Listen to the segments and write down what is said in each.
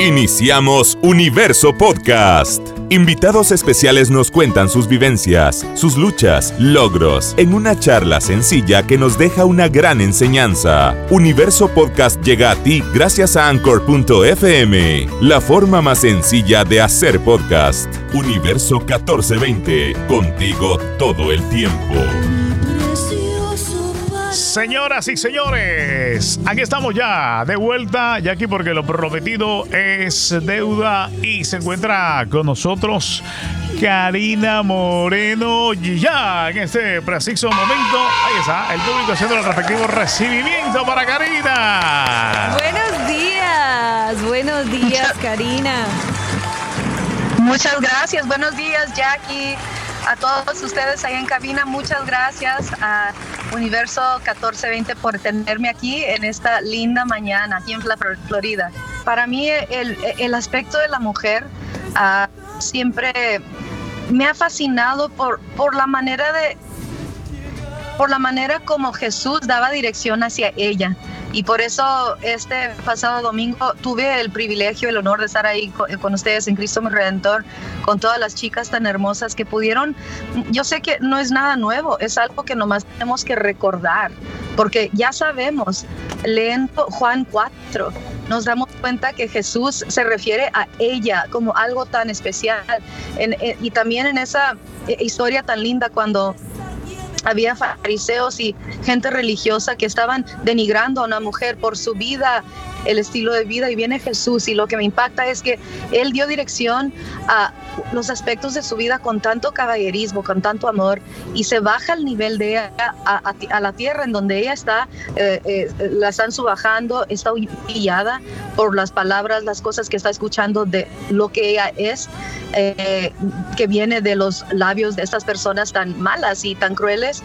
Iniciamos Universo Podcast. Invitados especiales nos cuentan sus vivencias, sus luchas, logros, en una charla sencilla que nos deja una gran enseñanza. Universo Podcast llega a ti gracias a Anchor.fm, la forma más sencilla de hacer podcast. Universo 1420, contigo todo el tiempo. Señoras y señores, aquí estamos ya de vuelta, ya aquí porque lo prometido es deuda y se encuentra con nosotros Karina Moreno ya en este preciso momento. Ahí está, el público haciendo el respectivo recibimiento para Karina. Buenos días, buenos días Karina. Muchas gracias, buenos días Jackie a todos ustedes ahí en cabina, muchas gracias a Universo 1420 por tenerme aquí en esta linda mañana aquí en Florida. Para mí el, aspecto de la mujer ah, siempre me ha fascinado por, por la manera de por la manera como Jesús daba dirección hacia ella. Y por eso este pasado domingo tuve el privilegio, el honor de estar ahí con, ustedes en Cristo mi Redentor, con todas las chicas tan hermosas que pudieron. Yo sé que no es nada nuevo, es algo que nomás tenemos que recordar, porque ya sabemos, leyendo Juan 4, nos damos cuenta que Jesús se refiere a ella como algo tan especial. y también en esa eh, historia tan linda cuando había fariseos y gente religiosa que estaban denigrando a una mujer por su vida, el estilo de vida, y viene Jesús y lo que me impacta es que Él dio dirección a los aspectos de su vida con tanto caballerismo, con tanto amor, y se baja el nivel de ella a, la tierra en donde ella está, eh, eh, la están subajando, está humillada por las palabras, las cosas que está escuchando de lo que ella es, eh, que viene de los labios de estas personas tan malas y tan crueles.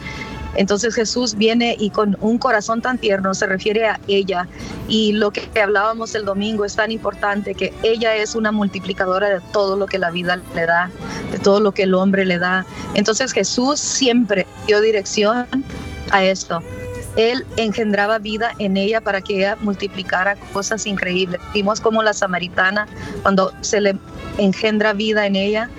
Entonces Jesús viene y con un corazón tan tierno se refiere a ella. Y lo que hablábamos el domingo es tan importante que ella es una multiplicadora de todo lo que la vida le da, de todo lo que el hombre le da. Entonces Jesús siempre dio dirección a esto. Él engendraba vida en ella para que ella multiplicara cosas increíbles. Vimos como la samaritana, cuando se le engendra vida en ella,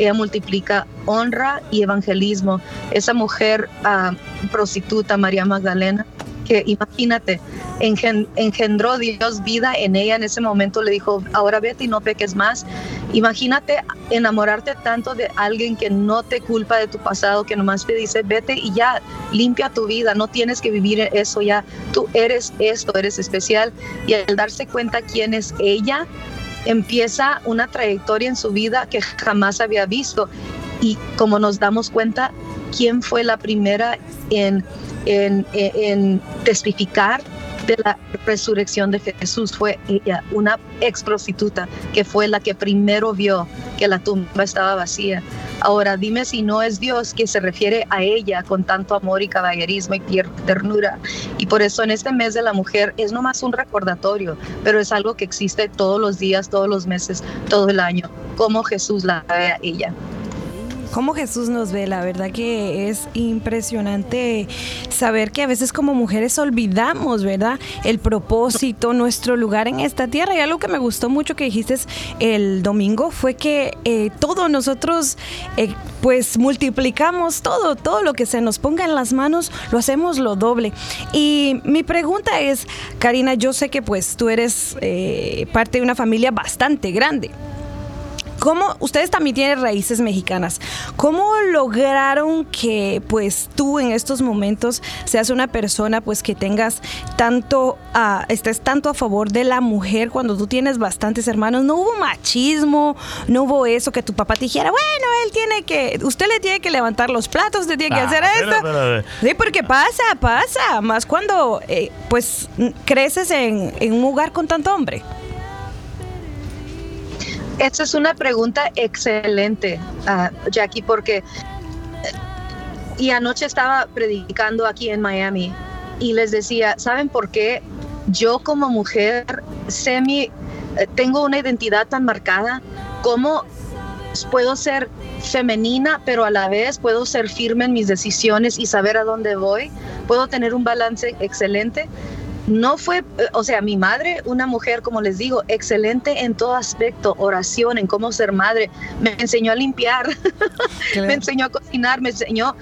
ella multiplica honra y evangelismo. Esa mujer ah, prostituta, María Magdalena, que imagínate, engendró Dios vida en ella en ese momento, le dijo, ahora vete y no peques más. Imagínate enamorarte tanto de alguien que no te culpa de tu pasado, que nomás te dice, vete y ya, limpia tu vida, no tienes que vivir eso ya, tú eres esto, eres especial. Y al darse cuenta quién es ella, empieza una trayectoria en su vida que jamás había visto. Y como nos damos cuenta, ¿quién fue la primera en, en, en testificar de la resurrección de Jesús fue ella, una ex prostituta, que fue la que primero vio que la tumba estaba vacía. Ahora dime si no es Dios que se refiere a ella con tanto amor y caballerismo y ternura. Y por eso en este mes de la mujer es nomás un recordatorio, pero es algo que existe todos los días, todos los meses, todo el año, como Jesús la ve a ella cómo Jesús nos ve. La verdad que es impresionante saber que a veces como mujeres olvidamos, ¿verdad? El propósito, nuestro lugar en esta tierra. Y algo que me gustó mucho que dijiste el domingo fue que eh, todos nosotros eh, pues multiplicamos todo, todo lo que se nos ponga en las manos, lo hacemos lo doble. Y mi pregunta es, Karina, yo sé que pues tú eres eh, parte de una familia bastante grande. ¿Cómo, ustedes también tienen raíces mexicanas, ¿cómo lograron que pues tú en estos momentos seas una persona pues que tengas tanto, uh, estés tanto a favor de la mujer cuando tú tienes bastantes hermanos? No hubo machismo, no hubo eso que tu papá te dijera, bueno, él tiene que, usted le tiene que levantar los platos, usted tiene que ah, hacer esto. Sí, porque pasa, pasa, más cuando eh, pues creces en, en un lugar con tanto hombre. Esa es una pregunta excelente, uh, Jackie, porque y anoche estaba predicando aquí en Miami y les decía, ¿saben por qué yo como mujer semi eh, tengo una identidad tan marcada? ¿Cómo puedo ser femenina, pero a la vez puedo ser firme en mis decisiones y saber a dónde voy? ¿Puedo tener un balance excelente? No fue, eh, o sea, mi madre, una mujer, como les digo, excelente en todo aspecto, oración, en cómo ser madre, me enseñó a limpiar, me enseñó a cocinar, me enseñó,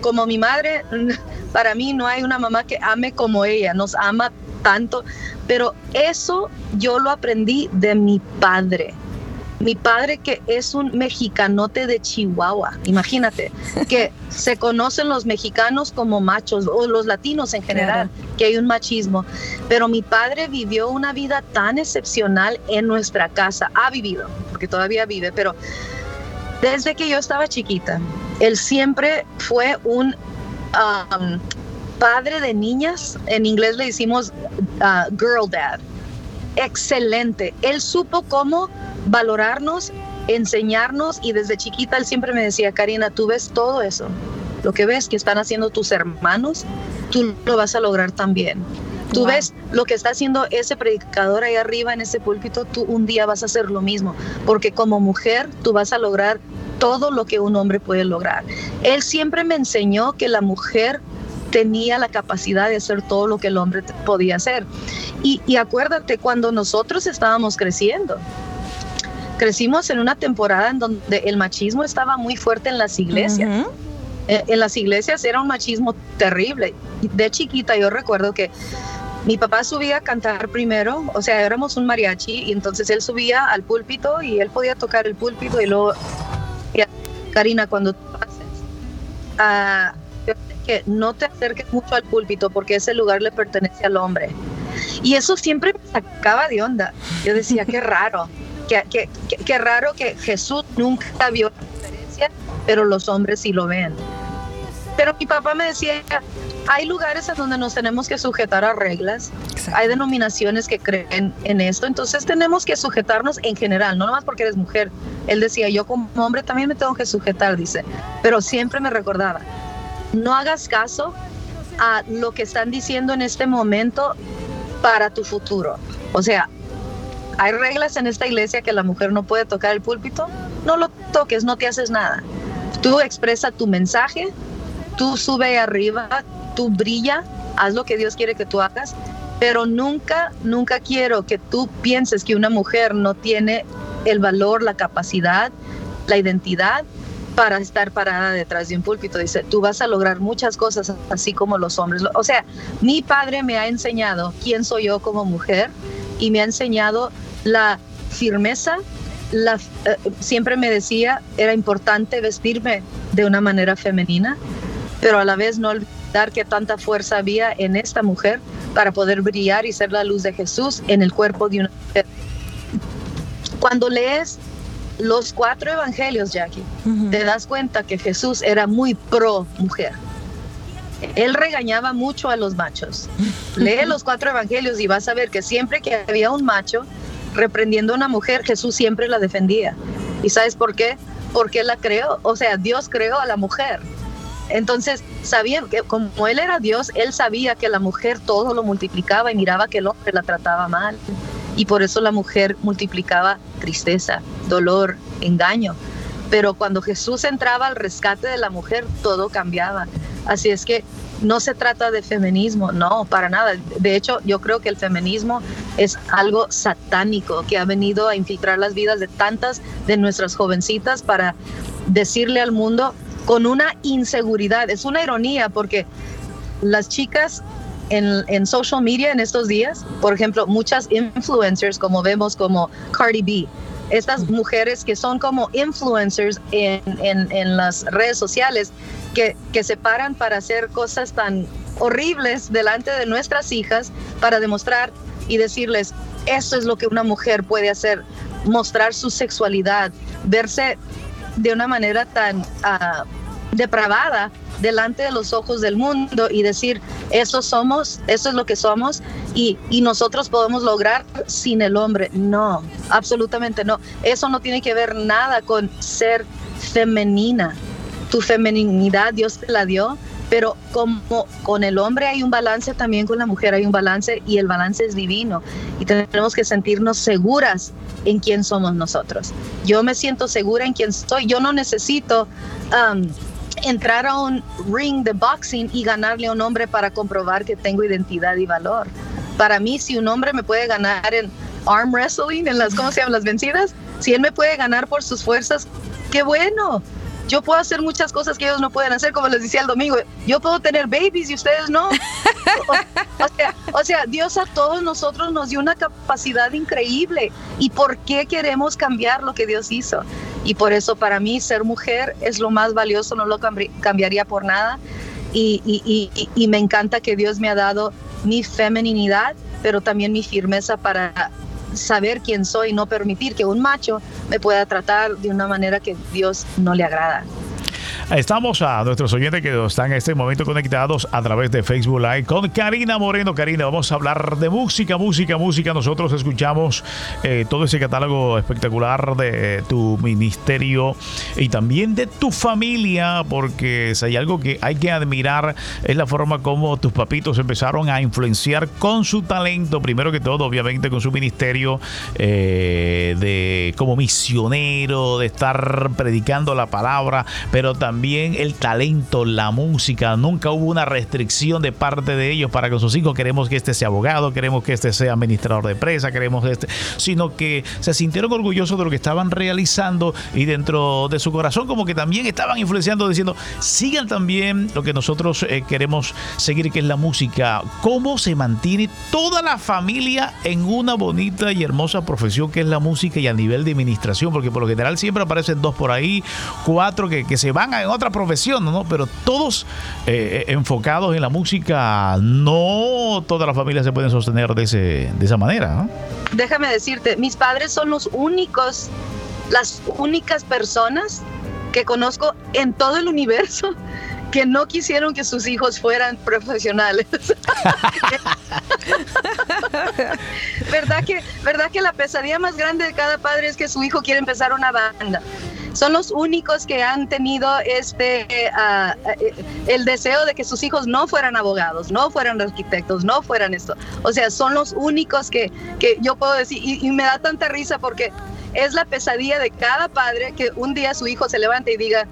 como mi madre, para mí no hay una mamá que ame como ella, nos ama tanto, pero eso yo lo aprendí de mi padre. Mi padre que es un mexicanote de Chihuahua, imagínate, que se conocen los mexicanos como machos o los latinos en general, que hay un machismo, pero mi padre vivió una vida tan excepcional en nuestra casa, ha vivido, porque todavía vive, pero desde que yo estaba chiquita, él siempre fue un um, padre de niñas, en inglés le decimos uh, girl dad, excelente. Él supo cómo valorarnos, enseñarnos y desde chiquita él siempre me decía, Karina, tú ves todo eso, lo que ves que están haciendo tus hermanos, tú lo vas a lograr también. Tú ves lo que está haciendo ese predicador ahí arriba en ese púlpito, tú un día vas a hacer lo mismo, porque como mujer tú vas a lograr todo lo que un hombre puede lograr. Él siempre me enseñó que la mujer tenía la capacidad de hacer todo lo que el hombre podía hacer. Y, y acuérdate, cuando nosotros estábamos creciendo, crecimos en una temporada en donde el machismo estaba muy fuerte en las iglesias. Eh, en las iglesias era un machismo terrible. De chiquita yo recuerdo que mi papá subía a cantar primero, o sea, éramos un mariachi y entonces él subía al púlpito y él podía tocar el púlpito y luego, Karina, cuando tú pases, uh, que no te acerques mucho al púlpito porque ese lugar le pertenece al hombre. Y eso siempre me sacaba de onda. Yo decía, qué raro. Qué, raro que Jesús nunca vio pero los hombres sí lo ven. Pero mi papá me decía, hay lugares en donde nos tenemos que sujetar a reglas, hay denominaciones que creen en esto, entonces tenemos que sujetarnos en general, no nomás porque eres mujer. Él decía, yo como hombre también me tengo que sujetar, dice, pero siempre me recordaba, no hagas caso a lo que están diciendo en este momento para tu futuro. O sea, hay reglas en esta iglesia que la mujer no puede tocar el púlpito, no lo toques, no te haces nada. Tú expresa tu mensaje, tú sube arriba, tú brilla, haz lo que Dios quiere que tú hagas, pero nunca, nunca quiero que tú pienses que una mujer no tiene el valor, la capacidad, la identidad para estar parada detrás de un púlpito. Dice, tú vas a lograr muchas cosas así como los hombres. O sea, mi padre me ha enseñado quién soy yo como mujer y me ha enseñado la firmeza, eh, siempre me decía, era importante vestirme de una manera femenina, pero a la vez no olvidar que tanta fuerza había en esta mujer para poder brillar y ser la luz de Jesús en el cuerpo de una mujer. Cuando lees los cuatro evangelios, Jackie, te das cuenta que Jesús era muy pro mujer. Él regañaba mucho a los machos. Lee los cuatro evangelios y vas a ver que siempre que había un macho, reprendiendo a una mujer, Jesús siempre la defendía. ¿Y sabes por qué? Porque la creó, o sea, Dios creó a la mujer. Entonces, sabía que como él era Dios, él sabía que la mujer todo lo multiplicaba y miraba que el hombre la trataba mal. Y por eso la mujer multiplicaba tristeza, dolor, engaño. Pero cuando Jesús entraba al rescate de la mujer, todo cambiaba. Así es que no se trata de feminismo, no, para nada. De hecho, yo creo que el feminismo es algo satánico que ha venido a infiltrar las vidas de tantas de nuestras jovencitas para decirle al mundo con una inseguridad. Es una ironía porque las chicas en, en, social media en estos días, por ejemplo, muchas influencers como vemos como Cardi B, estas mujeres que son como influencers en, en, las redes sociales, que, que se paran para hacer cosas tan horribles delante de nuestras hijas para demostrar y decirles, eso es lo que una mujer puede hacer, mostrar su sexualidad, verse de una manera tan uh, depravada delante de los ojos del mundo y decir, eso somos, eso es lo que somos y, y, nosotros podemos lograr sin el hombre. No, absolutamente no. Eso no tiene que ver nada con ser femenina tu femeninidad Dios te la dio, pero como con el hombre hay un balance, también con la mujer hay un balance y el balance es divino y tenemos que sentirnos seguras en quién somos nosotros. Yo me siento segura en quién soy, yo no necesito um, entrar a un ring de boxing y ganarle a un hombre para comprobar que tengo identidad y valor. Para mí, si un hombre me puede ganar en arm wrestling, en las, ¿cómo se llaman? Las vencidas, si él me puede ganar por sus fuerzas, qué bueno. Yo puedo hacer muchas cosas que ellos no pueden hacer, como les decía el domingo. Yo puedo tener babies y ustedes no. O, sea, Dios a todos nosotros nos dio una capacidad increíble. ¿Y por qué queremos cambiar lo que Dios hizo? Y por eso para mí ser mujer es lo más valioso, no lo cambiaría por nada. Y, me encanta que Dios me ha dado mi femeninidad, pero también mi firmeza para saber quién soy y no permitir que un macho me pueda tratar de una manera que Dios no le agrada. Estamos a nuestros oyentes que están en este momento conectados a través de Facebook Live con Karina Moreno. Karina, vamos a hablar de música, música, música. Nosotros escuchamos eh, todo ese catálogo espectacular de tu ministerio y también de tu familia, porque si hay algo que hay que admirar es la forma como tus papitos empezaron a influenciar con su talento, primero que todo, obviamente con su ministerio eh, de como misionero, de estar predicando la palabra, pero también también el talento, la música. Nunca hubo una restricción de parte de ellos para que sus hijos queremos que este sea abogado, queremos que este sea administrador de empresa, queremos este, sino que se sintieron orgullosos de lo que estaban realizando y dentro de su corazón como que también estaban influenciando diciendo, sigan también lo que nosotros eh, queremos seguir, que es la música. ¿Cómo se mantiene toda la familia en una bonita y hermosa profesión que es la música y a nivel de administración? Porque por lo general siempre aparecen dos por ahí, cuatro que, que se van a otra profesión, ¿no? Pero todos eh, enfocados en la música, no todas las familias se pueden sostener de, ese, de esa manera, Déjame decirte, mis padres son los únicos, las únicas personas que conozco en todo el universo que no quisieron que sus hijos fueran profesionales. ¿Verdad que, ¿Verdad que la pesadilla más grande de cada padre es que su hijo quiere empezar una banda? Son los únicos que han tenido este eh, el deseo de que sus hijos no fueran abogados, no fueran arquitectos, no fueran esto. O sea, son los únicos que, que yo puedo decir, y, me da tanta risa porque es la pesadilla de cada padre que un día su hijo se levante y diga,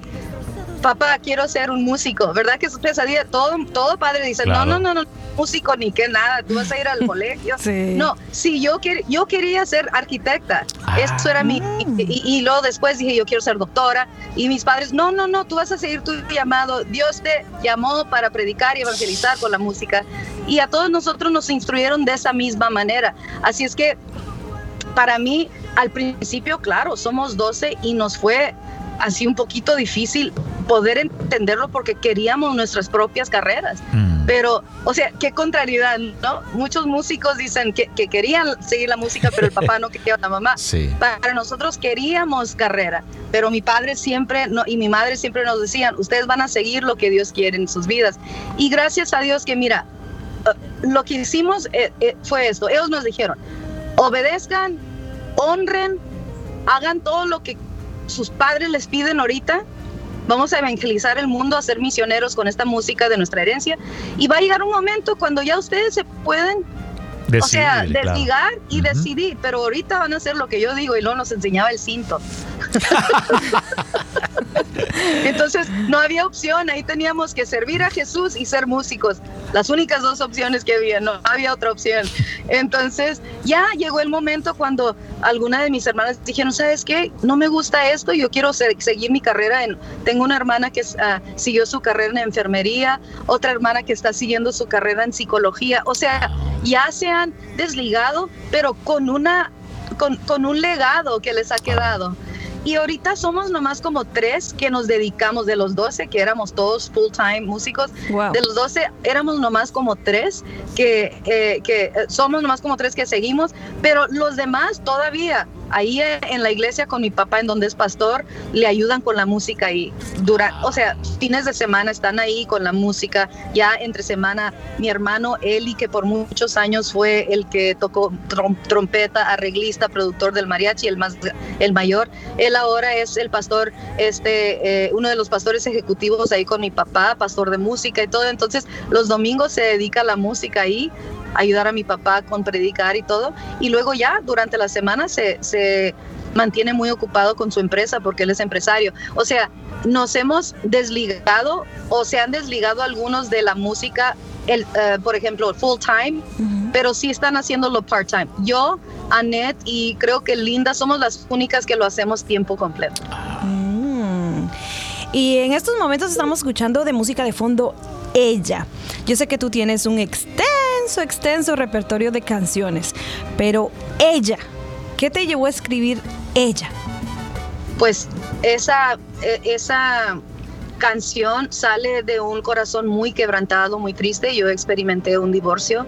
papá, quiero ser un músico, ¿verdad que es pesadilla? Todo, todo padre dice, no, no, no, no, músico ni que nada, tú vas a ir al colegio. No, sí, yo, yo quería ser arquitecta, ah. eso era mi, y, y, luego después dije, yo quiero ser doctora, y mis padres, no, no, no, tú vas a seguir tu llamado, Dios te llamó para predicar y evangelizar con la música, y a todos nosotros nos instruyeron de esa misma manera, así es que para mí, al principio, claro, somos 12 y nos fue así un poquito difícil poder entenderlo porque queríamos nuestras propias carreras. Mm. Pero, o sea, qué contrariedad, ¿no? Muchos músicos dicen que, querían seguir la música, pero el papá no quería la mamá. Para nosotros queríamos carrera, pero mi padre siempre no, y mi madre siempre nos decían, ustedes van a seguir lo que Dios quiere en sus vidas. Y gracias a Dios que, mira, uh, lo que hicimos eh, eh, fue esto. Ellos nos dijeron, obedezcan, honren, hagan todo lo que sus padres les piden ahorita, vamos a evangelizar el mundo, a ser misioneros con esta música de nuestra herencia. Y va a llegar un momento cuando ya ustedes se pueden, o sea, desligar y decidir, pero ahorita van a hacer lo que yo digo y luego nos enseñaba el cinto. Entonces no había opción, ahí teníamos que servir a Jesús y ser músicos, las únicas dos opciones que había, no había otra opción. Entonces ya llegó el momento cuando alguna de mis hermanas dijeron, ¿sabes qué? No me gusta esto, yo quiero seguir mi carrera. En, tengo una hermana que uh, siguió su carrera en enfermería, otra hermana que está siguiendo su carrera en psicología, o sea, ya se han desligado, pero con una con, con, un legado que les ha quedado. Y ahorita somos nomás como tres que nos dedicamos de los 12, que éramos todos full time músicos. De los 12 éramos nomás como tres que, eh, que eh, somos nomás como tres que seguimos, pero los demás todavía ahí en la iglesia con mi papá, en donde es pastor, le ayudan con la música y dura, o sea, fines de semana están ahí con la música. Ya entre semana, mi hermano Eli, que por muchos años fue el que tocó trompeta, arreglista, productor del mariachi, el más, el mayor, él ahora es el pastor, este, eh, uno de los pastores ejecutivos ahí con mi papá, pastor de música y todo. Entonces, los domingos se dedica a la música ahí ayudar a mi papá con predicar y todo. Y luego ya durante la semana se, se mantiene muy ocupado con su empresa porque él es empresario. O sea, nos hemos desligado o se han desligado algunos de la música, el, eh, por ejemplo, full time, pero sí están haciéndolo part time. Yo, Annette y creo que Linda somos las únicas que lo hacemos tiempo completo. Mm. Y en estos momentos estamos escuchando de música de fondo Ella. Yo sé que tú tienes un extenso, extenso repertorio de canciones, pero Ella, ¿qué te llevó a escribir Ella? Pues esa, e, esa canción sale de un corazón muy quebrantado, muy triste. Yo experimenté un divorcio,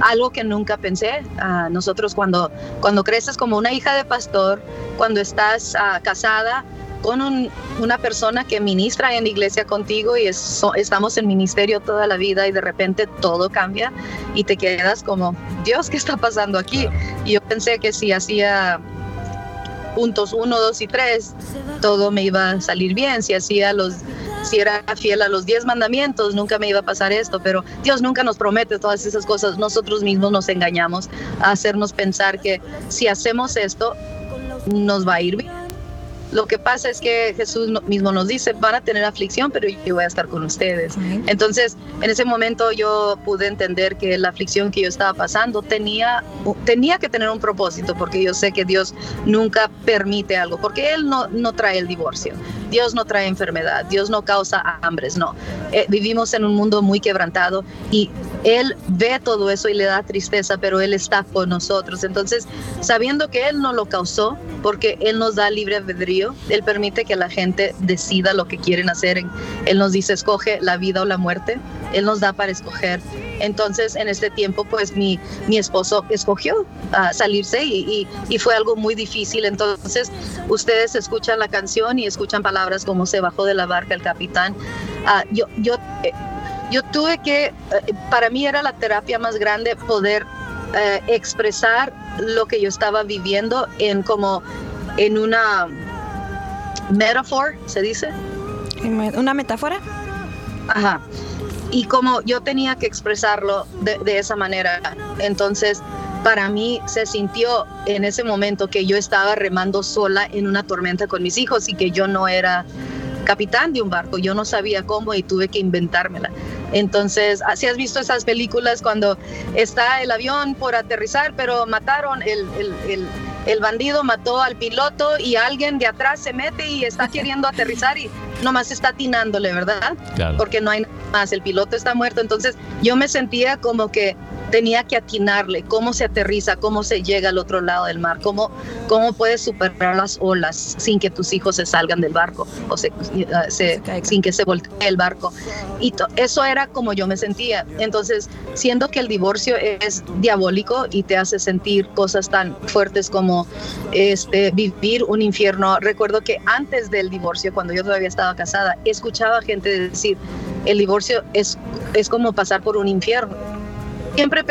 algo que nunca pensé. Uh, nosotros cuando, cuando creces como una hija de pastor, cuando estás uh, casada con un, una persona que ministra en la iglesia contigo y es, estamos en ministerio toda la vida y de repente todo cambia y te quedas como, Dios, ¿qué está pasando aquí? Y yo pensé que si hacía puntos 1, 2 y 3, todo me iba a salir bien. Si hacía los si era fiel a los diez mandamientos, nunca me iba a pasar esto, pero Dios nunca nos promete todas esas cosas. Nosotros mismos nos engañamos a hacernos pensar que si hacemos esto, nos va a ir bien lo que pasa es que Jesús mismo nos dice, van a tener aflicción, pero yo voy a estar con ustedes. Entonces, en ese momento yo pude entender que la aflicción que yo estaba pasando tenía, tenía que tener un propósito, porque yo sé que Dios nunca permite algo, porque Él no, no trae el divorcio, Dios no trae enfermedad, Dios no causa hambres, no. Eh, vivimos en un mundo muy quebrantado y Él ve todo eso y le da tristeza, pero Él está con nosotros. Entonces, sabiendo que Él no lo causó, porque Él nos da libre albedrío, Él permite que la gente decida lo que quieren hacer. Él nos dice, escoge la vida o la muerte. Él nos da para escoger. Entonces, en este tiempo, pues mi, mi esposo escogió uh, salirse y, y, fue algo muy difícil. Entonces, ustedes escuchan la canción y escuchan palabras como se bajó de la barca el capitán. Uh, yo, yo, eh, yo tuve que, uh, para mí era la terapia más grande poder eh, expresar lo que yo estaba viviendo en como en una metaphor, se dice. ¿Una metáfora? Ajá. Y como yo tenía que expresarlo de, de esa manera, entonces para mí se sintió en ese momento que yo estaba remando sola en una tormenta con mis hijos y que yo no era capitán de un barco, yo no sabía cómo y tuve que inventármela. Entonces, así has visto esas películas cuando está el avión por aterrizar, pero mataron el, el, el el bandido mató al piloto y alguien de atrás se mete y está queriendo aterrizar y nomás está atinándole, ¿verdad? Porque no hay nada más, el piloto está muerto. Entonces yo me sentía como que tenía que atinarle cómo se aterriza, cómo se llega al otro lado del mar, cómo, cómo puedes superar las olas sin que tus hijos se salgan del barco o se, eh, sin que se voltee el barco. Y eso era como yo me sentía. Entonces, siendo que el divorcio es diabólico y te hace sentir cosas tan fuertes como este, vivir un infierno, recuerdo que antes del divorcio, cuando yo todavía estaba casada, escuchaba gente decir, el divorcio es, es como pasar por un infierno siempre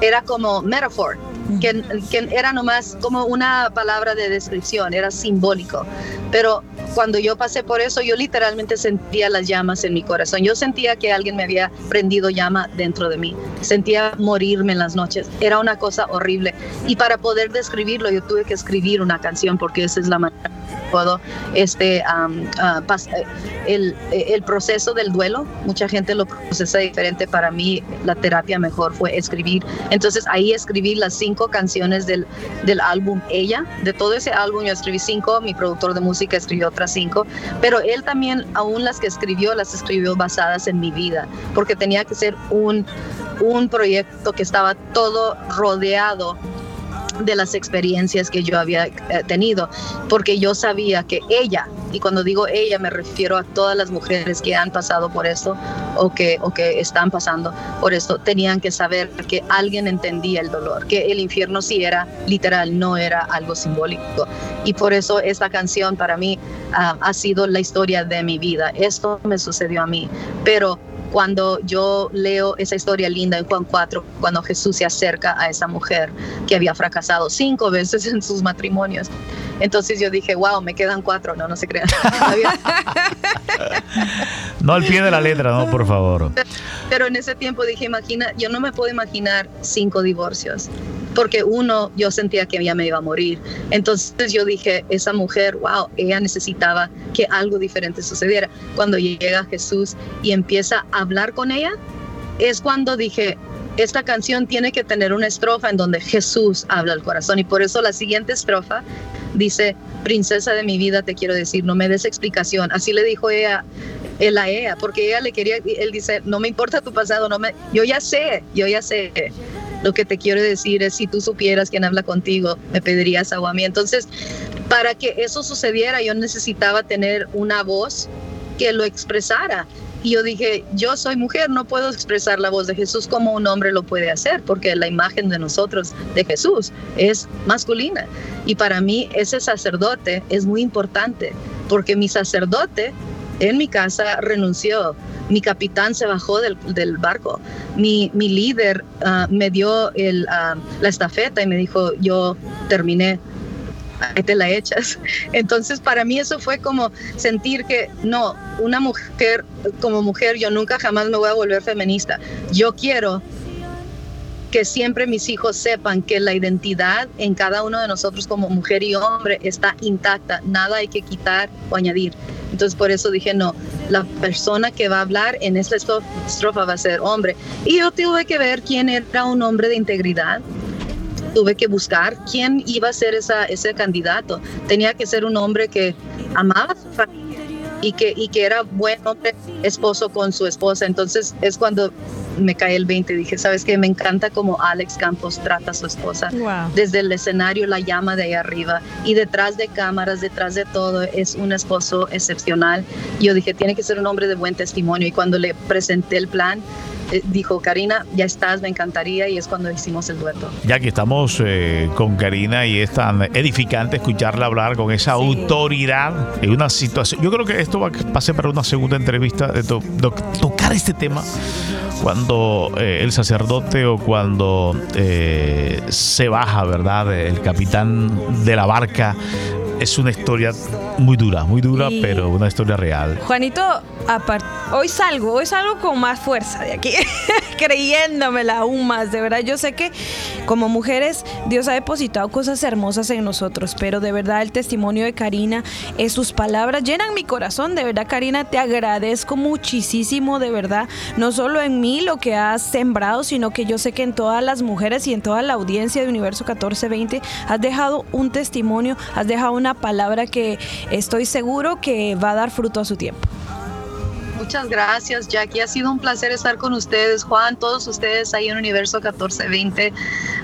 era como metaphor, que, que, era nomás como una palabra de descripción, era simbólico. Pero cuando yo pasé por eso, yo literalmente sentía las llamas en mi corazón. Yo sentía que alguien me había prendido llama dentro de mí. Sentía morirme en las noches. Era una cosa horrible. Y para poder describirlo, yo tuve que escribir una canción porque esa es la manera puedo este uh, el, el, proceso del duelo mucha gente lo procesa diferente. Para mí la terapia mejor fue escribir. Entonces ahí escribí las cinco canciones del, del álbum ella. De todo ese álbum yo escribí cinco mi productor de música escribió otras cinco pero él también aún las que escribió las escribió basadas en mi vida porque tenía que ser un un proyecto que estaba todo rodeado de las experiencias que yo había eh, tenido, porque yo sabía que ella, y cuando digo ella me refiero a todas las mujeres que han pasado por esto o que, o que están pasando por esto, tenían que saber que alguien entendía el dolor, que el infierno sí era literal, no era algo simbólico. Y por eso esta canción para mí ah, ha sido la historia de mi vida. Esto me sucedió a mí, pero cuando yo leo esa historia linda en Juan 4, cuando Jesús se acerca a esa mujer que había fracasado cinco veces en sus matrimonios Entonces yo dije, wow, me quedan cuatro. No, no se crean. no al pie de la letra, no, por favor. Pero en ese tiempo dije, imagina, yo no me puedo imaginar cinco divorcios porque uno, yo sentía que ya me iba a morir. Entonces yo dije, esa mujer, wow, ella necesitaba que algo diferente sucediera. Cuando llega Jesús y empieza a hablar con ella, es cuando dije, esta canción tiene que tener una estrofa en donde Jesús habla al corazón y por eso la siguiente estrofa dice, princesa de mi vida, te quiero decir, no me des explicación. Así le dijo ella, él a ella, porque ella le quería, él dice, no me importa tu pasado, no me, yo ya sé, yo ya sé. Lo que te quiero decir es, si tú supieras quién habla contigo, me pedirías agua a mí. Entonces, para que eso sucediera, yo necesitaba tener una voz que lo expresara. Y yo dije, yo soy mujer, no puedo expresar la voz de Jesús como un hombre lo puede hacer, porque la imagen de nosotros, de Jesús, es masculina. Y para mí ese sacerdote es muy importante, porque mi sacerdote en mi casa renunció, mi capitán se bajó del, barco, mi, líder ah, me dio ah, la estafeta y me dijo, yo terminé ahí te la echas. Entonces, para mí eso fue como sentir que no, una mujer, como mujer, yo nunca jamás me voy a volver feminista. Yo quiero que siempre mis hijos sepan que la identidad en cada uno de nosotros como mujer y hombre está intacta, nada hay que quitar o añadir. Entonces por eso dije, no, la persona que va a hablar en esta estrofa va a ser hombre. Y yo tuve que ver quién era un hombre de integridad, tuve que buscar quién iba a ser esa, ese candidato. Tenía que ser un hombre que amaba y que, y que era buen hombre, esposo con su esposa. Entonces es cuando me cae el 20 dije, ¿sabes qué? Me encanta cómo Alex Campos trata a su esposa. Desde el escenario la llama de ahí arriba y detrás de cámaras, detrás de todo, es un esposo excepcional. Yo dije, tiene que ser un hombre de buen testimonio y cuando le presenté el plan, dijo, Karina, ya estás, me encantaría, y es cuando hicimos el dueto. Ya que estamos eh, con Karina y es tan edificante escucharla hablar con esa autoridad en una situación. Yo creo que esto va a pasar para una segunda entrevista de, tocar este tema cuando eh, el sacerdote o cuando se baja, ¿verdad? El capitán de la barca. Es una historia muy dura, muy dura, pero una historia real. Juanito, hoy salgo, hoy salgo con más fuerza de aquí, creyéndomela aún más, de verdad. Yo sé que como mujeres Dios ha depositado cosas hermosas en nosotros, pero de verdad el testimonio de Karina, es sus palabras llenan mi corazón, de verdad Karina, te agradezco muchísimo, de verdad, no solo en mí lo que has sembrado, sino que yo sé que en todas las mujeres y en toda la audiencia de Universo 1420 has dejado un testimonio, has dejado una palabra que estoy seguro que va a dar fruto a su tiempo. Muchas gracias, Jackie. Ha sido un placer estar con ustedes, Juan, todos ustedes ahí en Universo 1420,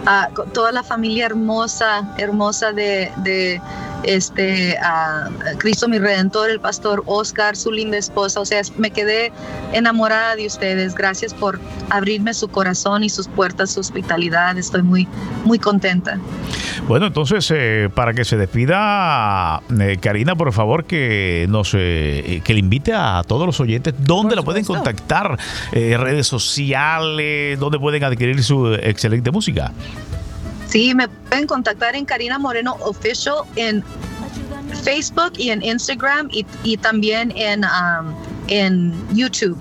uh, toda la familia hermosa, hermosa de este, a Cristo mi Redentor, el pastor Oscar, su linda esposa. O sea, me quedé enamorada de ustedes. Gracias por abrirme su corazón y sus puertas, su hospitalidad. Estoy muy, muy contenta. Bueno, entonces, eh, para que se despida, eh, Karina, por favor, que nos eh, que le invite a todos los oyentes dónde la pueden contactar, redes sociales, dónde pueden adquirir su excelente música. Sí, me pueden contactar en Karina Moreno Official en Facebook y en Instagram y, también en, um, en YouTube.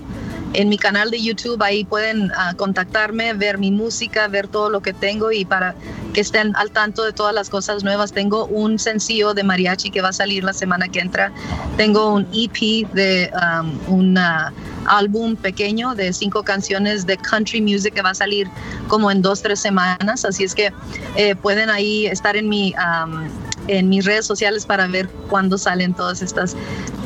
En mi canal de YouTube ahí pueden uh, contactarme, ver mi música, ver todo lo que tengo y para que estén al tanto de todas las cosas nuevas. Tengo un sencillo de mariachi que va a salir la semana que entra. Tengo un EP de um, una álbum pequeño de cinco canciones de country music que va a salir como en dos, tres semanas. Así es que eh, pueden ahí estar en, mi, en mis redes sociales para ver cuándo salen todas estas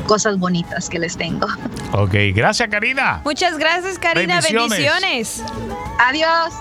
cosas bonitas que les tengo. Ok, gracias Karina. Muchas gracias Karina, bendiciones. Adiós.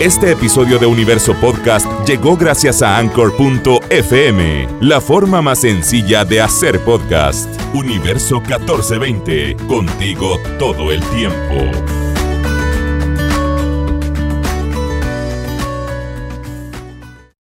Este episodio de Universo Podcast llegó gracias a Anchor.fm, la forma más sencilla de hacer podcast. Universo 1420, contigo todo el tiempo.